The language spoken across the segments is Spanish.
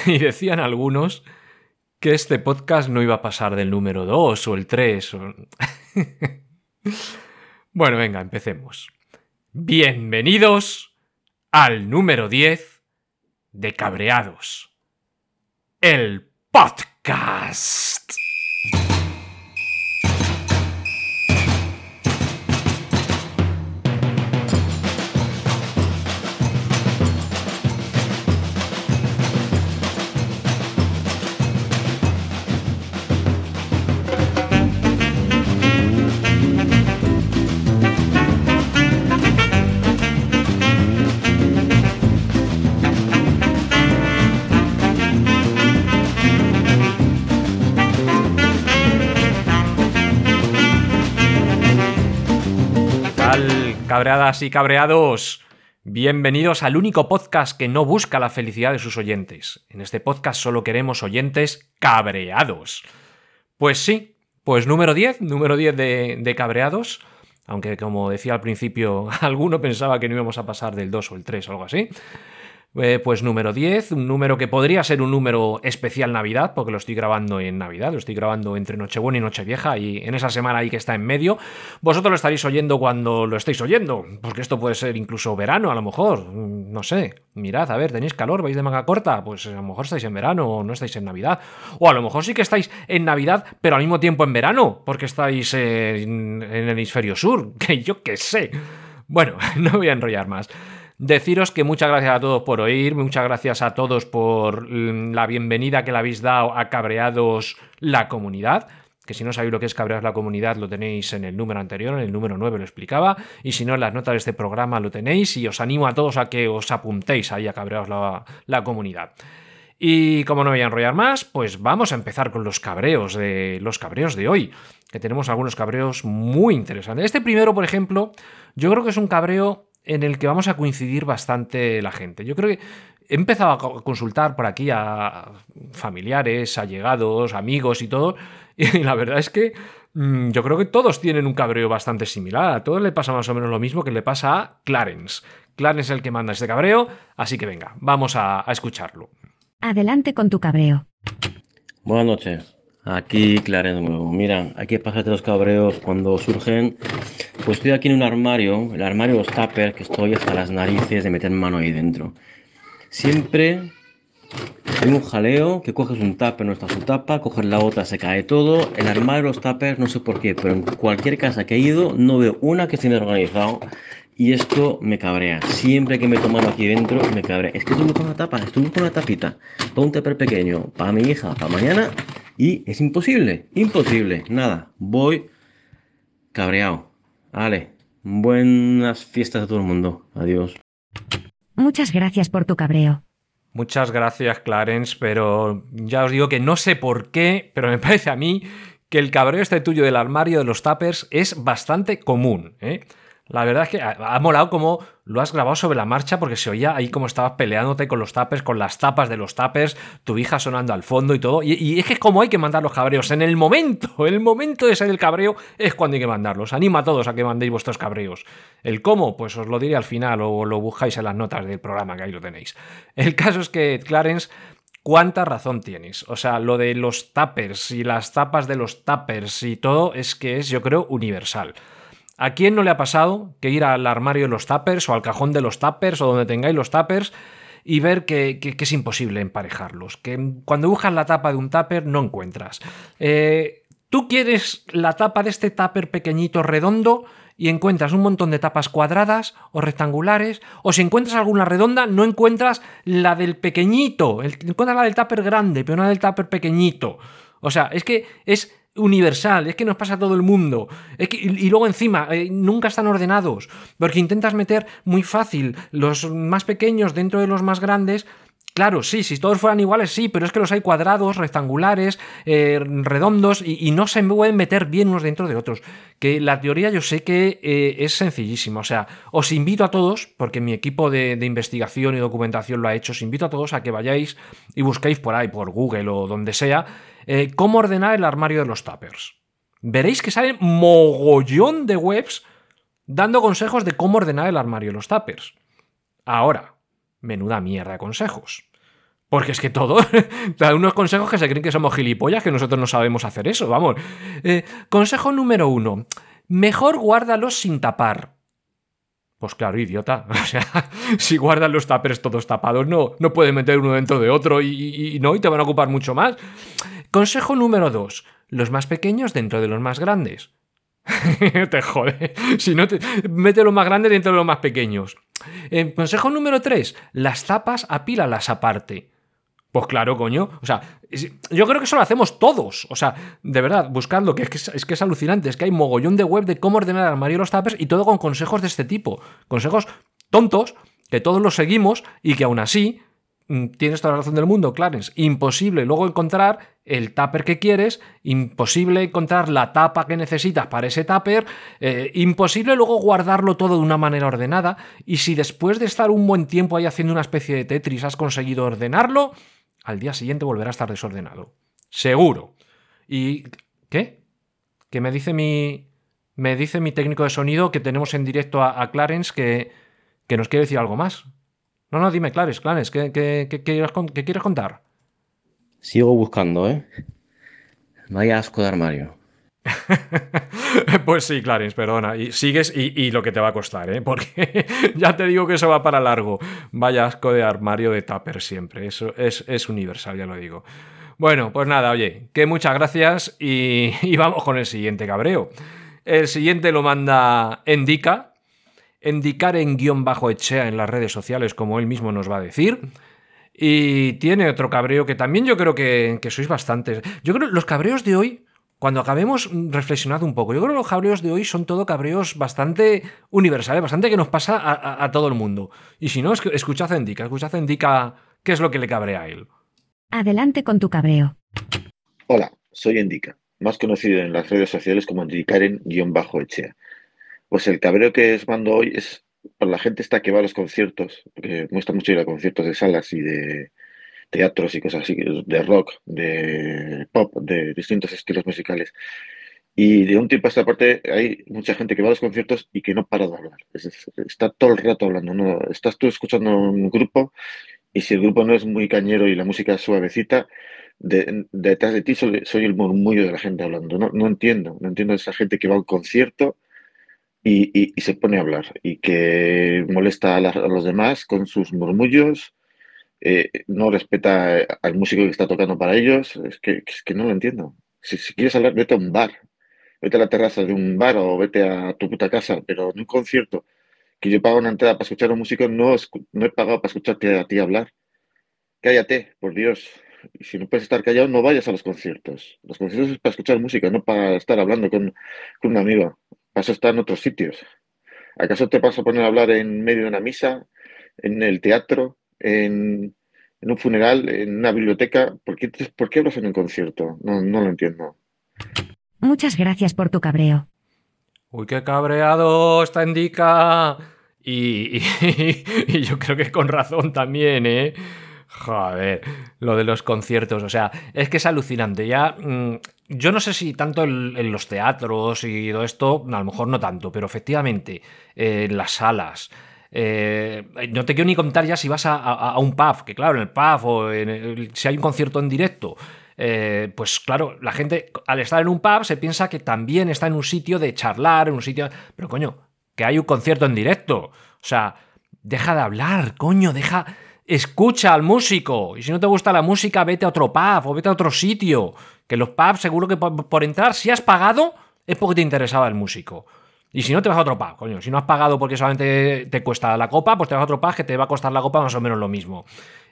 y decían algunos que este podcast no iba a pasar del número 2 o el 3. bueno, venga, empecemos. Bienvenidos al número 10 de Cabreados. El podcast. Cabreadas y cabreados. Bienvenidos al único podcast que no busca la felicidad de sus oyentes. En este podcast solo queremos oyentes cabreados. Pues sí, pues número 10, número 10 de, de cabreados. Aunque como decía al principio, alguno pensaba que no íbamos a pasar del 2 o el 3 o algo así. Eh, pues número 10, un número que podría ser un número especial Navidad, porque lo estoy grabando en Navidad, lo estoy grabando entre Nochebuena y Nochevieja, y en esa semana ahí que está en medio. Vosotros lo estaréis oyendo cuando lo estéis oyendo, porque esto puede ser incluso verano, a lo mejor, mm, no sé. Mirad, a ver, tenéis calor, vais de manga corta, pues a lo mejor estáis en verano o no estáis en Navidad. O a lo mejor sí que estáis en Navidad, pero al mismo tiempo en verano, porque estáis en, en el hemisferio sur, que yo qué sé. Bueno, no voy a enrollar más. Deciros que muchas gracias a todos por oír, muchas gracias a todos por mm, la bienvenida que le habéis dado a Cabreados la comunidad que si no sabéis lo que es Cabreados la comunidad lo tenéis en el número anterior, en el número 9 lo explicaba, y si no en las notas de este programa lo tenéis, y os animo a todos a que os apuntéis ahí a Cabreados la, la comunidad. Y como no voy a enrollar más, pues vamos a empezar con los cabreos de los cabreos de hoy, que tenemos algunos cabreos muy interesantes. Este primero, por ejemplo, yo creo que es un cabreo en el que vamos a coincidir bastante la gente. Yo creo que he empezado a consultar por aquí a familiares, allegados, amigos y todo, y la verdad es que mm, yo creo que todos tienen un cabreo bastante similar. A todos le pasa más o menos lo mismo que le pasa a Clarence. Clarence es el que manda este cabreo, así que venga, vamos a, a escucharlo. Adelante con tu cabreo. Buenas noches. Aquí Clarence de nuevo. Mira, aquí pasarte los cabreos cuando surgen. Pues estoy aquí en un armario, el armario de los tuppers, que estoy hasta las narices de meter mano ahí dentro. Siempre hay un jaleo que coges un tupper, no está su tapa, coges la otra, se cae todo. El armario de los tuppers, no sé por qué, pero en cualquier casa que he ido, no veo una que esté organizado. Y esto me cabrea. Siempre que me toman aquí dentro, me cabrea. Es que estoy buscando una tapa, estoy buscando una tapita. Para un tupper pequeño, para mi hija, para mañana. Y es imposible, imposible. Nada, voy cabreado. Vale, buenas fiestas a todo el mundo. Adiós. Muchas gracias por tu cabreo. Muchas gracias, Clarence, pero ya os digo que no sé por qué, pero me parece a mí que el cabreo este tuyo del armario de los tappers es bastante común. ¿eh? La verdad es que ha, molado como lo has grabado sobre la marcha porque se oía ahí como estabas peleándote con los tapers, con las tapas de los tapers, tu hija sonando al fondo y todo. Y, es que es como hay que mandar los cabreos. En el momento, en el momento de ser el cabreo es cuando hay que mandarlos. Anima a todos a que mandéis vuestros cabreos. El cómo, pues os lo diré al final o lo buscáis en las notas del programa que ahí lo tenéis. El caso es que, Clarence, cuánta razón tienes. O sea, lo de los tapers y las tapas de los tapers y todo es que es, yo creo, universal. ¿A quién no le ha pasado que ir al armario de los tappers o al cajón de los tappers o donde tengáis los tappers y ver que, es imposible emparejarlos? Que cuando buscas la tapa de un tupper no encuentras. Eh, Tú quieres la tapa de este tupper pequeñito redondo y encuentras un montón de tapas cuadradas o rectangulares, o si encuentras alguna redonda, no encuentras la del pequeñito, encuentras la del tupper grande, pero no la del tupper pequeñito. O sea, es que es universal, es que nos pasa a todo el mundo. y, luego encima, eh, nunca están ordenados, porque intentas meter muy fácil los más pequeños dentro de los más grandes. Claro, sí, si todos fueran iguales, sí, pero es que los hay cuadrados, rectangulares, eh, redondos y, no se pueden meter bien unos dentro de otros. Que la teoría yo sé que eh, es sencillísima. O sea, os invito a todos, porque mi equipo de, de, investigación y documentación lo ha hecho, os invito a todos a que vayáis y busquéis por ahí, por Google o donde sea, eh, cómo ordenar el armario de los tuppers. Veréis que salen mogollón de webs dando consejos de cómo ordenar el armario de los tuppers. Ahora, menuda mierda de consejos. Porque es que todo, unos consejos que se creen que somos gilipollas, que nosotros no sabemos hacer eso, vamos. Eh, consejo número uno, mejor guárdalos sin tapar. Pues claro, idiota. O sea, si guardan los tapers todos tapados, no, no pueden meter uno dentro de otro y, no, y te van a ocupar mucho más. Consejo número dos, los más pequeños dentro de los más grandes. te jode. Si no, te... mete los más grandes dentro de los más pequeños. Eh, consejo número 3. Las tapas apílalas aparte. Pues claro, coño. O sea, yo creo que eso lo hacemos todos. O sea, de verdad, buscadlo, que es que es, que es alucinante. Es que hay mogollón de web de cómo ordenar el armario y los tapers y todo con consejos de este tipo. Consejos tontos, que todos los seguimos y que aún así Mm, tienes toda la razón del mundo, Clarence. Imposible luego encontrar el tupper que quieres, imposible encontrar la tapa que necesitas para ese tupper, eh, imposible luego guardarlo todo de una manera ordenada. Y si después de estar un buen tiempo ahí haciendo una especie de Tetris has conseguido ordenarlo, al día siguiente volverá a estar desordenado. Seguro. ¿Y qué? Que me dice mi. Me dice mi técnico de sonido que tenemos en directo a, Clarence que, que nos quiere decir algo más. No, no, dime, Clares, Clares, ¿qué, quieres contar? Sigo buscando, ¿eh? Vaya asco de armario. pues sí, Clarence, perdona. Y sigues y, lo que te va a costar, ¿eh? Porque ya te digo que eso va para largo. Vaya asco de armario de tupper siempre. Eso es, es universal, ya lo digo. Bueno, pues nada, oye, que muchas gracias y, y vamos con el siguiente cabreo. El siguiente lo manda Endica, indicar en guion bajo Echea en las redes sociales, como él mismo nos va a decir. Y tiene otro cabreo que también yo creo que, sois bastantes. Yo creo que los cabreos de hoy, cuando acabemos reflexionado un poco, yo creo que los cabreos de hoy son todo cabreos bastante universales, bastante que nos pasa a, todo el mundo. Y si no, escuchad a Indica, escuchad a Indica qué es lo que le cabrea a él. Adelante con tu cabreo. Hola, soy Indica, más conocido en las redes sociales como Indicaren-Echea. Pues el cabreo que os mando hoy es por la gente esta que va a los conciertos, porque muestra mucho ir a conciertos de salas y de teatros y cosas así, de rock, de pop, de distintos estilos musicales. Y de un tiempo a esta parte hay mucha gente que va a los conciertos y que no para de hablar. está todo el rato hablando. ¿no? Estás tú escuchando un grupo y si el grupo no es muy cañero y la música es suavecita, detrás de ti soy, soy, el murmullo de la gente hablando. No, no entiendo, no entiendo esa gente que va a un concierto y, se pone a hablar y que molesta a, los demás con sus murmullos, eh, no respeta al músico que está tocando para ellos, es que, es que no lo entiendo. Si, quieres hablar, vete a un bar, vete a la terraza de un bar o vete a tu puta casa, pero en un concierto que yo pago una entrada para escuchar a un músico, no, no he pagado para escucharte a ti hablar. Cállate, por Dios. Si no puedes estar callado, no vayas a los conciertos. Los conciertos es para escuchar música, no para estar hablando con, con un amigo. Vas a estar en otros sitios. ¿Acaso te vas a poner a hablar en medio de una misa, en el teatro, en, un funeral, en una biblioteca? ¿Por qué, por qué hablas en un concierto? No, no lo entiendo. Muchas gracias por tu cabreo. Uy, qué cabreado está Indica. Y, y, yo creo que con razón también, ¿eh? Joder, lo de los conciertos, o sea, es que es alucinante. Ya, mm, yo no sé si tanto en, los teatros y todo esto, a lo mejor no tanto, pero efectivamente, eh, en las salas. Eh, no te quiero ni contar ya si vas a, un pub, que claro, en el pub o si hay un concierto en directo, eh, pues claro, la gente al estar en un pub se piensa que también está en un sitio de charlar, en un sitio... Pero coño, que hay un concierto en directo. O sea, deja de hablar, coño, deja escucha al músico. Y si no te gusta la música, vete a otro pub o vete a otro sitio. Que los pubs, seguro que por, entrar, si has pagado, es porque te interesaba el músico. Y si no, te vas a otro pub, coño. Si no has pagado porque solamente te cuesta la copa, pues te vas a otro pub que te va a costar la copa más o menos lo mismo.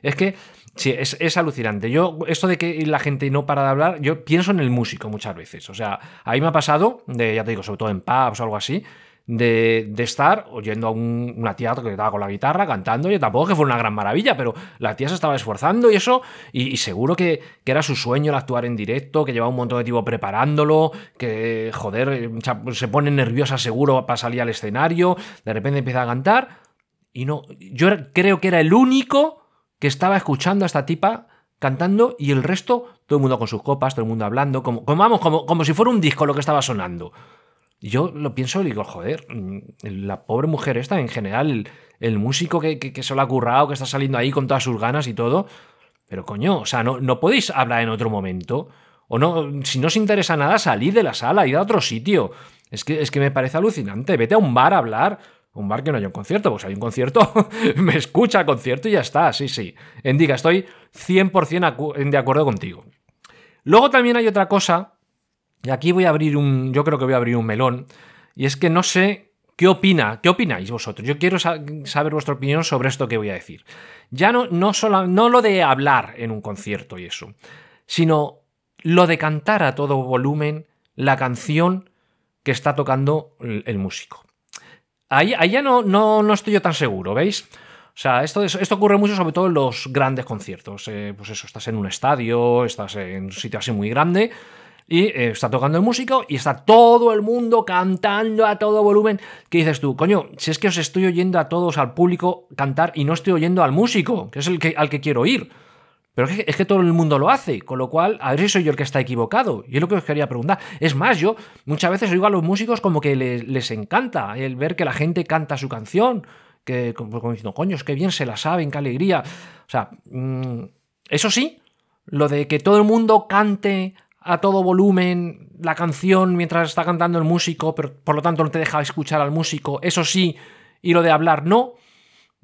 Es que, sí, es, es, alucinante. Yo, esto de que la gente no para de hablar, yo pienso en el músico muchas veces. O sea, a mí me ha pasado, ya te digo, sobre todo en pubs o algo así, de, estar oyendo a una tía que estaba con la guitarra cantando, y tampoco que fue una gran maravilla, pero la tía se estaba esforzando y eso, y, seguro que, era su sueño el actuar en directo, que llevaba un montón de tiempo preparándolo, que, joder, se pone nerviosa seguro para salir al escenario, de repente empieza a cantar, y no, yo creo que era el único que estaba escuchando a esta tipa cantando y el resto, todo el mundo con sus copas, todo el mundo hablando, como vamos, como, como si fuera un disco lo que estaba sonando yo lo pienso y digo, joder, mm, la pobre mujer esta, en general, el, músico que, se lo ha currado, que está saliendo ahí con todas sus ganas y todo, Pero coño, o sea, no, no podéis hablar en otro momento. O no, si no os interesa nada, salid de la sala, id a otro sitio. Es que, es que me parece alucinante. Vete a un bar a hablar. Un bar que no haya un concierto. Pues hay un concierto, me escucha concierto y ya está. Sí, sí. Endica, estoy 100% de acuerdo contigo. Luego también hay otra cosa. Y aquí voy a abrir un. Yo creo que voy a abrir un melón. Y es que no sé qué opina, qué opináis vosotros. Yo quiero saber vuestra opinión sobre esto que voy a decir. Ya no, no, solo, no lo de hablar en un concierto y eso, sino lo de cantar a todo volumen la canción que está tocando el, músico. Ahí, ya no, no, no, estoy yo tan seguro, ¿veis? O sea, esto, esto ocurre mucho sobre todo en los grandes conciertos. Eh, pues eso, estás en un estadio, estás en un sitio así muy grande y eh, está tocando el músico y está todo el mundo cantando a todo volumen. ¿Qué dices tú? Coño, si es que os estoy oyendo a todos, al público, cantar y no estoy oyendo al músico, que es el que, al que quiero ir. Pero es que, todo el mundo lo hace, con lo cual, a ver si soy yo el que está equivocado. Y es lo que os quería preguntar. Es más, yo muchas veces oigo a los músicos como que les, encanta el ver que la gente canta su canción, que como, diciendo, coño, es que bien se la saben, qué alegría. O sea, mm, eso sí, lo de que todo el mundo cante a todo volumen la canción mientras está cantando el músico, pero por lo tanto no te deja escuchar al músico, eso sí, y lo de hablar no.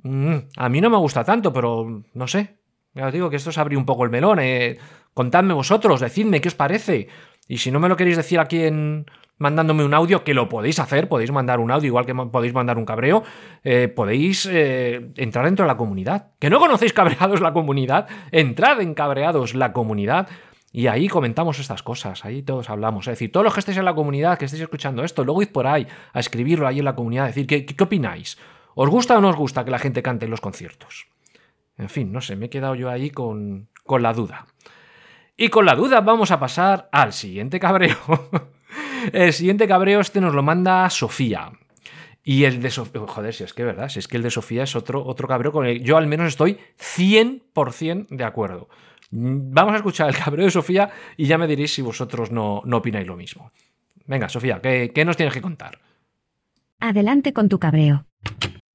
Mm, a mí no me gusta tanto, pero no sé, ya os digo que esto es abrir un poco el melón. Eh. Contadme vosotros, decidme qué os parece. Y si no me lo queréis decir aquí en mandándome un audio, que lo podéis hacer, podéis mandar un audio igual que podéis mandar un cabreo, eh, podéis eh, entrar dentro de la comunidad. Que no conocéis cabreados la comunidad, entrad en cabreados la comunidad. Y ahí comentamos estas cosas, ahí todos hablamos. Es decir, todos los que estéis en la comunidad, que estéis escuchando esto, luego id por ahí a escribirlo ahí en la comunidad, decir, ¿qué, qué opináis? ¿Os gusta o no os gusta que la gente cante en los conciertos? En fin, no sé, me he quedado yo ahí con, con la duda. Y con la duda vamos a pasar al siguiente cabreo. el siguiente cabreo este nos lo manda Sofía. Y el de Sofía, joder, si es que verdad, si es que el de Sofía es otro, otro cabreo con el yo al menos estoy 100% de acuerdo. Vamos a escuchar el cabreo de Sofía y ya me diréis si vosotros no, no opináis lo mismo. Venga, Sofía, ¿qué, ¿qué nos tienes que contar? Adelante con tu cabreo.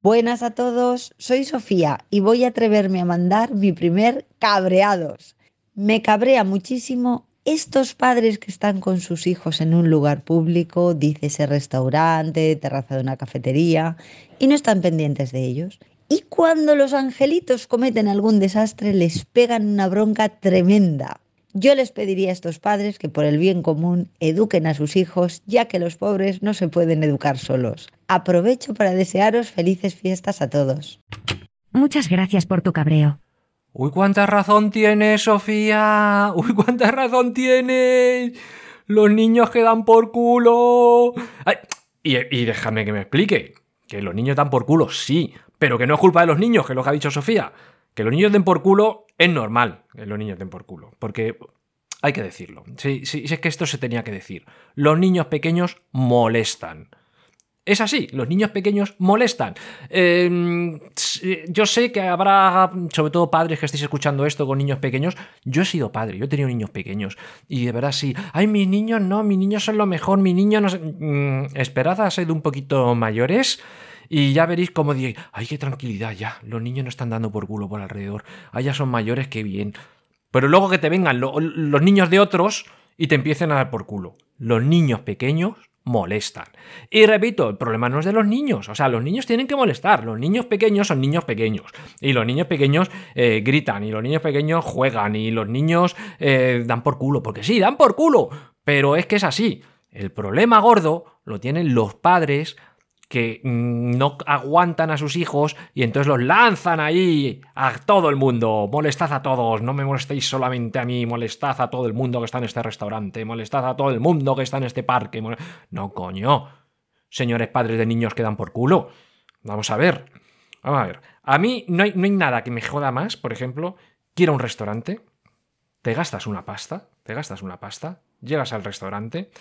Buenas a todos, soy Sofía y voy a atreverme a mandar mi primer cabreados. Me cabrea muchísimo estos padres que están con sus hijos en un lugar público, dícese restaurante, terraza de una cafetería, y no están pendientes de ellos. Y cuando los angelitos cometen algún desastre, les pegan una bronca tremenda. Yo les pediría a estos padres que por el bien común eduquen a sus hijos, ya que los pobres no se pueden educar solos. Aprovecho para desearos felices fiestas a todos. Muchas gracias por tu cabreo. Uy, cuánta razón tienes, Sofía. Uy, cuánta razón tienes. Los niños quedan por culo. y, y déjame que me explique. Que los niños dan por culo, sí. Pero que no es culpa de los niños, que es lo que ha dicho Sofía. Que los niños den por culo es normal los niños den por culo. Porque hay que decirlo. Sí, sí, es que esto se tenía que decir. Los niños pequeños molestan. Es así, los niños pequeños molestan. Em, yo sé que habrá, sobre todo padres que estéis escuchando esto con niños pequeños. Yo he sido padre, yo he tenido niños pequeños. Y de verdad sí, ay, mis niños no, mis niños son lo mejor, mis niños no... Mm, esperad a ser un poquito mayores y ya veréis cómo diréis, ay, qué tranquilidad ya, los niños no están dando por culo por alrededor, ay, ya son mayores, qué bien. Pero luego que te vengan los niños de otros y te empiecen a dar por culo. Los niños pequeños molestan. Y repito, el problema no es de los niños, o sea, los niños tienen que molestar, los niños pequeños son niños pequeños, y los niños pequeños eh, gritan, y los niños pequeños juegan, y los niños eh, dan por culo, porque sí, dan por culo, pero es que es así. El problema gordo lo tienen los padres que mm, no aguantan a sus hijos y entonces los lanzan ahí a todo el mundo. Molestad a todos, no me molestéis solamente a mí, molestad a todo el mundo que está en este restaurante, molestad a todo el mundo que está en este parque. No, coño. Señores padres de niños que dan por culo. Vamos a ver. Vamos a ver. A mí no hay, no hay nada que me joda más, por ejemplo, quiero un restaurante, te gastas una pasta, te gastas una pasta, llegas al restaurante,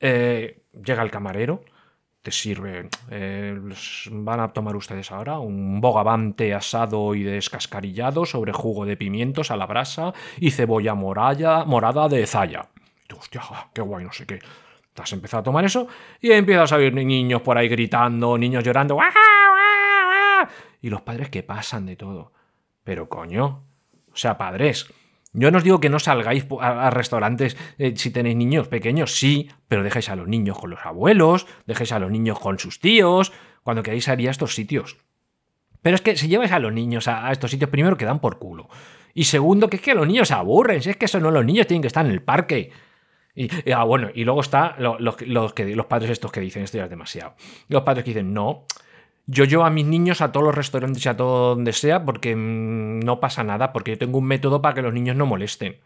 eh, llega el camarero, te sirve. Eh, van a tomar ustedes ahora un bogavante asado y descascarillado sobre jugo de pimientos a la brasa y cebolla morada, morada de zaya. Hostia, qué guay, no sé qué. Te has empezado a tomar eso y empiezas a oír niños por ahí gritando, niños llorando. Y los padres que pasan de todo. Pero coño, o sea, padres. Yo no os digo que no salgáis a, restaurantes eh, si tenéis niños pequeños, sí, pero dejéis a los niños con los abuelos, dejéis a los niños con sus tíos, cuando queráis salir a estos sitios. Pero es que si lleváis a los niños a, estos sitios, primero que dan por culo. Y segundo, que es que los niños se aburren, si es que eso no, los niños tienen que estar en el parque. Y, ah, bueno, y luego está los, los padres estos que dicen, esto ya es demasiado. Los padres que dicen, no, yo llevo a mis niños a todos los restaurantes y a todo donde sea porque mm, no pasa nada, porque yo tengo un método para que los niños no molesten.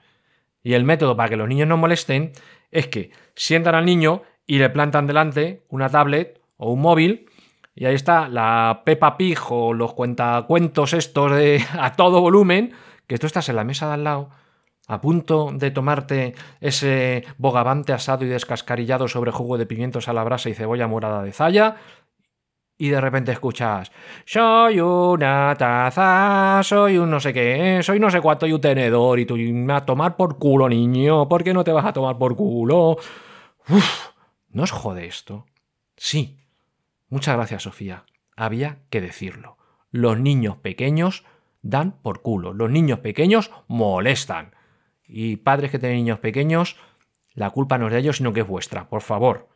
Y el método para que los niños no molesten es que sientan al niño y le plantan delante una tablet o un móvil y ahí está la Peppa Pig o los cuentacuentos estos de a todo volumen, que tú estás en la mesa de al lado a punto de tomarte ese bogavante asado y descascarillado sobre jugo de pimientos a la brasa y cebolla morada de zaya, y de repente escuchas, soy una taza, soy un no sé qué, soy no sé cuánto y un tenedor, y tú, a tomar por culo, niño, ¿por qué no te vas a tomar por culo? Uf, ¿no os jode esto? Sí. Muchas gracias, Sofía. Había que decirlo. Los niños pequeños dan por culo. Los niños pequeños molestan. Y padres que tienen niños pequeños, la culpa no es de ellos, sino que es vuestra. Por favor,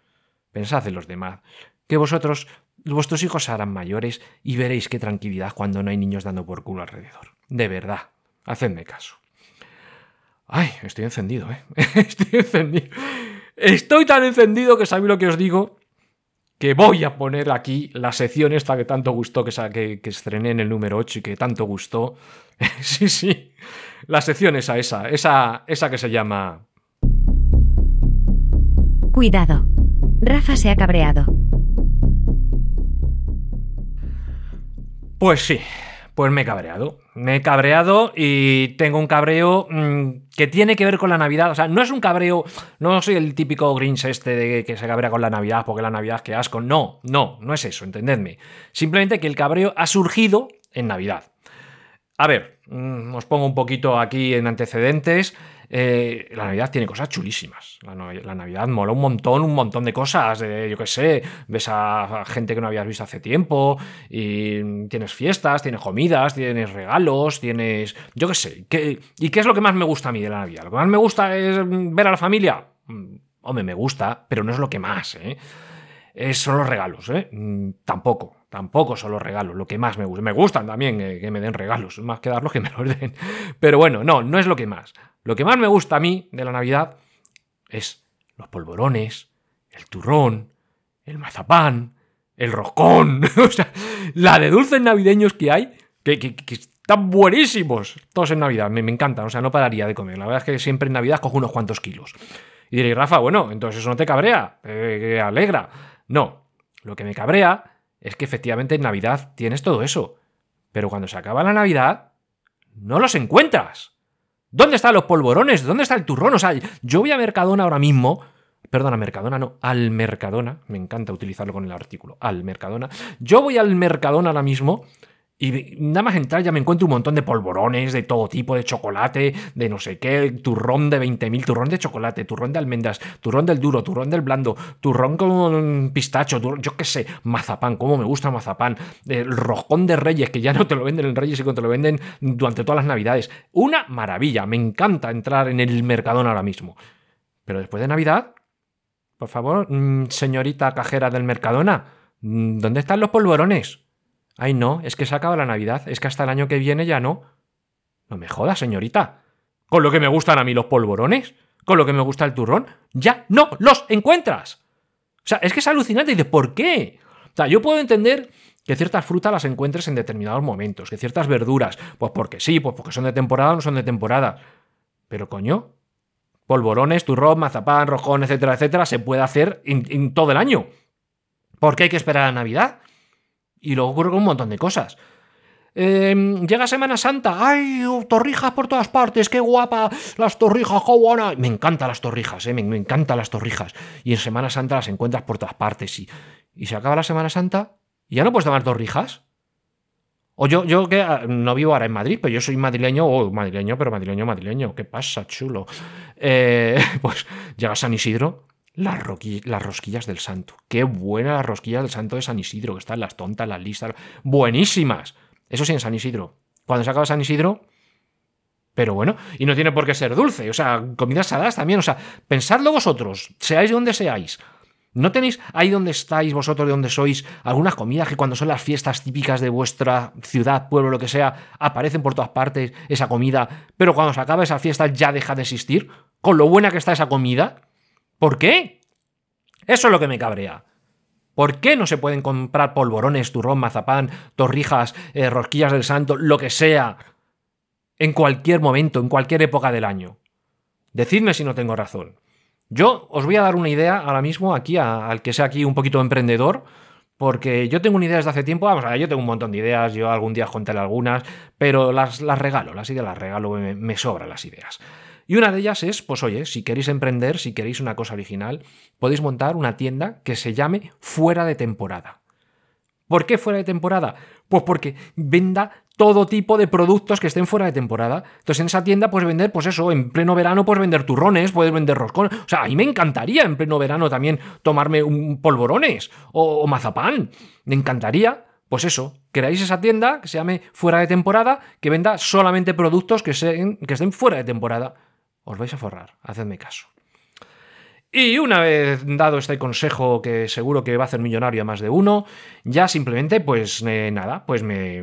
pensad en los demás. Que vosotros Vuestros hijos harán mayores y veréis qué tranquilidad cuando no hay niños dando por culo alrededor. De verdad, hacedme caso. Ay, estoy encendido, ¿eh? Estoy encendido. Estoy tan encendido que sabéis lo que os digo, que voy a poner aquí la sección esta que tanto gustó, que, que, que estrené en el número 8 y que tanto gustó. sí, sí. La sección esa, esa, esa que se llama... Cuidado. Rafa se ha cabreado. Pues sí, pues me he cabreado. Me he cabreado y tengo un cabreo mm, que tiene que ver con la Navidad. O sea, no es un cabreo, no soy el típico Grinch este de que se cabrea con la Navidad porque la Navidad que asco. No, no, no es eso, entendedme. Simplemente que el cabreo ha surgido en Navidad. A ver, mm, os pongo un poquito aquí en antecedentes. Eh, la Navidad tiene cosas chulísimas. La, Navidad mola un montón, un montón de cosas. yo qué sé, ves a, gente que no habías visto hace tiempo tienes fiestas, tienes comidas, tienes regalos, tienes. Yo qué sé. ¿Y qué es lo que más me gusta a mí de la Navidad? ¿Lo que más me gusta es ver a la familia? Mm, hombre, me gusta, pero no es lo que más, ¿eh? son los regalos, ¿eh? Mm, tampoco, tampoco son los regalos, lo que más me gusta. Me gustan también eh, que me den regalos, más que darlos que me los den. Pero bueno, no, no es lo que más. Lo que más me gusta a mí de la Navidad es los polvorones, el turrón, el mazapán, el roscón, o sea, la de dulces navideños que hay, que, están buenísimos todos en Navidad, me, me, encantan, o sea, no pararía de comer. La verdad es que siempre en Navidad cojo unos cuantos kilos. Y diréis, Rafa, bueno, entonces eso no te cabrea, te alegra. No, lo que me cabrea es que efectivamente en Navidad tienes todo eso, pero cuando se acaba la Navidad, no los encuentras. ¿Dónde están los polvorones? ¿Dónde está el turrón? O sea, yo voy a Mercadona ahora mismo. Perdona, Mercadona, no, al Mercadona. Me encanta utilizarlo con el artículo. Al Mercadona. Yo voy al Mercadona ahora mismo y nada más entrar ya me encuentro un montón de polvorones de todo tipo, de chocolate, de no sé qué, turrón de 20.000, turrón de chocolate, turrón de almendras, turrón del duro, turrón del blando, turrón con pistacho, yo qué sé, mazapán, cómo me gusta mazapán, el roscón de reyes, que ya no te lo venden en reyes y que te lo venden durante todas las navidades. Una maravilla, me encanta entrar en el Mercadona ahora mismo. Pero después de Navidad, por favor, mm, señorita cajera del Mercadona, mm, ¿dónde están los polvorones? Ay, no, es que se acaba la Navidad, es que hasta el año que viene ya no. No me jodas, señorita. Con lo que me gustan a mí los polvorones, con lo que me gusta el turrón, ya no los encuentras. O sea, es que es alucinante. Y de ¿por qué? O sea, yo puedo entender que ciertas frutas las encuentres en determinados momentos, que ciertas verduras, pues porque sí, pues porque son de temporada o no son de temporada. Pero coño, polvorones, turrón, mazapán, rojón, etcétera, etcétera, se puede hacer en, todo el año. ¿Por qué hay que esperar a Navidad? Y luego ocurre un montón de cosas. Em, llega Semana Santa, ¡ay! Torrijas por todas partes, qué guapa, las torrijas, qué Me encantan las torrijas, eh, me, encantan las torrijas. Y en Semana Santa las encuentras por todas partes. Y, y se acaba la Semana Santa y ya no puedes tomar torrijas. O yo, yo que ah, no vivo ahora en Madrid, pero yo soy madrileño, o madrileño, pero madrileño, madrileño. ¿Qué pasa, chulo? Eh, pues llega San Isidro las, las, rosquillas del santo. Qué buenas las rosquillas del santo de San Isidro, que están las tontas, las listas. Buenísimas. Eso sí, en San Isidro. Cuando se acaba San Isidro, Pero bueno, y no tiene por qué ser dulce, o sea, comidas saladas también, o sea, pensadlo vosotros, seáis donde seáis. ¿No tenéis ahí donde estáis vosotros, de donde sois, algunas comidas que cuando son las fiestas típicas de vuestra ciudad, pueblo, lo que sea, aparecen por todas partes esa comida, pero cuando se acaba esa fiesta ya deja de existir? Con lo buena que está esa comida. ¿Por qué? Eso es lo que me cabrea. ¿Por qué no se pueden comprar polvorones, turrón, mazapán, torrijas, eh, rosquillas del santo, lo que sea, en cualquier momento, en cualquier época del año? Decidme si no tengo razón. Yo os voy a dar una idea ahora mismo aquí, al que sea aquí un poquito emprendedor, porque yo tengo una idea desde hace tiempo, vamos yo tengo un montón de ideas, yo algún día contaré algunas, pero las, las regalo, las ideas las regalo, me, me sobran las ideas. Y una de ellas es, pues oye, si queréis emprender, si queréis una cosa original, podéis montar una tienda que se llame fuera de temporada. ¿Por qué fuera de temporada? Pues porque venda todo tipo de productos que estén fuera de temporada. Entonces en esa tienda puedes vender, pues eso, en pleno verano puedes vender turrones, puedes vender roscones. O sea, a mí me encantaría en pleno verano también tomarme un polvorones o, mazapán. Me encantaría. Pues eso, creáis esa tienda que se llame fuera de temporada, que venda solamente productos que, que estén fuera de temporada os vais a forrar, hacedme caso. Y una vez dado este consejo que seguro que va a hacer millonario a más de uno, ya simplemente, pues eh, nada, pues me,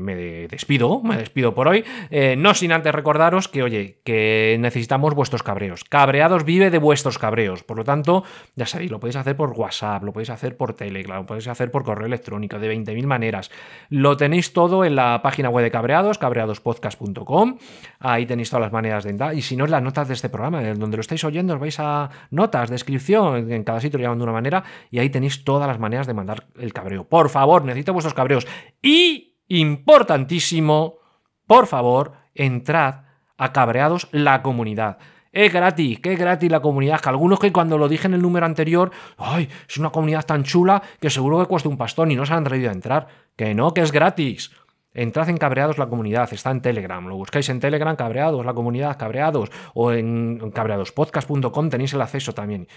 despido, me despido por hoy. Eh, no sin antes recordaros que, oye, que necesitamos vuestros cabreos. Cabreados vive de vuestros cabreos. Por lo tanto, ya sabéis, lo podéis hacer por WhatsApp, lo podéis hacer por Telegram, lo podéis hacer por correo electrónico, de 20.000 maneras. Lo tenéis todo en la página web de Cabreados, cabreadospodcast.com. Ahí tenéis todas las maneras de entrar. Y si no, en las notas de este programa, donde lo estáis oyendo, os vais a notas, descripción en cada sitio lo llaman de una manera, y ahí tenéis todas las maneras de mandar el cabreo. Por favor, necesito vuestros cabreos. Y, importantísimo, por favor, entrad a Cabreados la comunidad. Es gratis, que es gratis la comunidad. Que algunos que cuando lo dije en el número anterior, ay, es una comunidad tan chula que seguro que cuesta un pastón y no se han atrevido a entrar. Que no, que es gratis. Entrad en Cabreados la comunidad, está en Telegram, lo buscáis en Telegram, Cabreados, la comunidad Cabreados, o en cabreadospodcast.com tenéis el acceso también.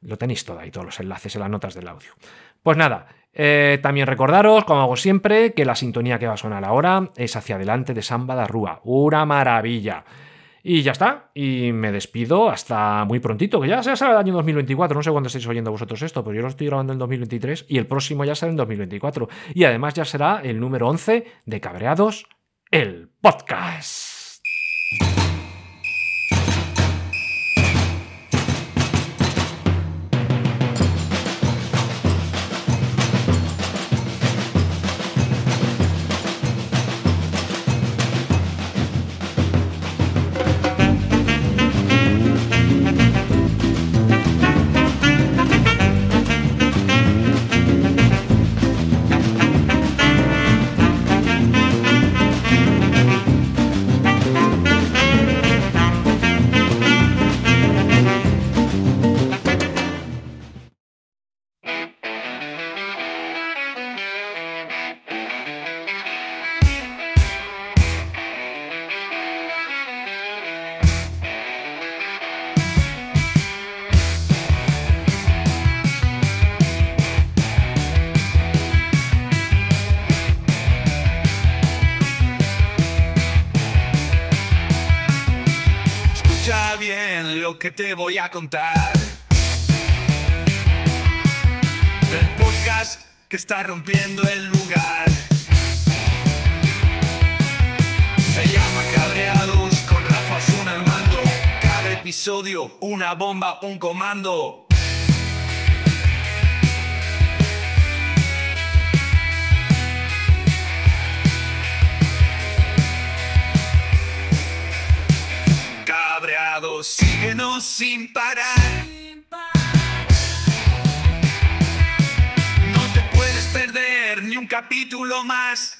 Lo tenéis todo ahí, todos los enlaces en las notas del audio. Pues nada, eh, también recordaros, como hago siempre, que la sintonía que va a sonar ahora es hacia adelante de Samba da Rúa. Una maravilla. Y ya está. Y me despido hasta muy prontito, que ya será el año 2024. No sé cuándo estáis oyendo vosotros esto, pero yo lo estoy grabando en 2023 y el próximo ya será en 2024. Y además ya será el número 11 de Cabreados, el podcast. Te voy a contar. El podcast que está rompiendo el lugar. Se llama Cabreados con Rafa Zuna al mando. Cada episodio, una bomba, un comando. Síguenos sin parar. No te puedes perder ni un capítulo más.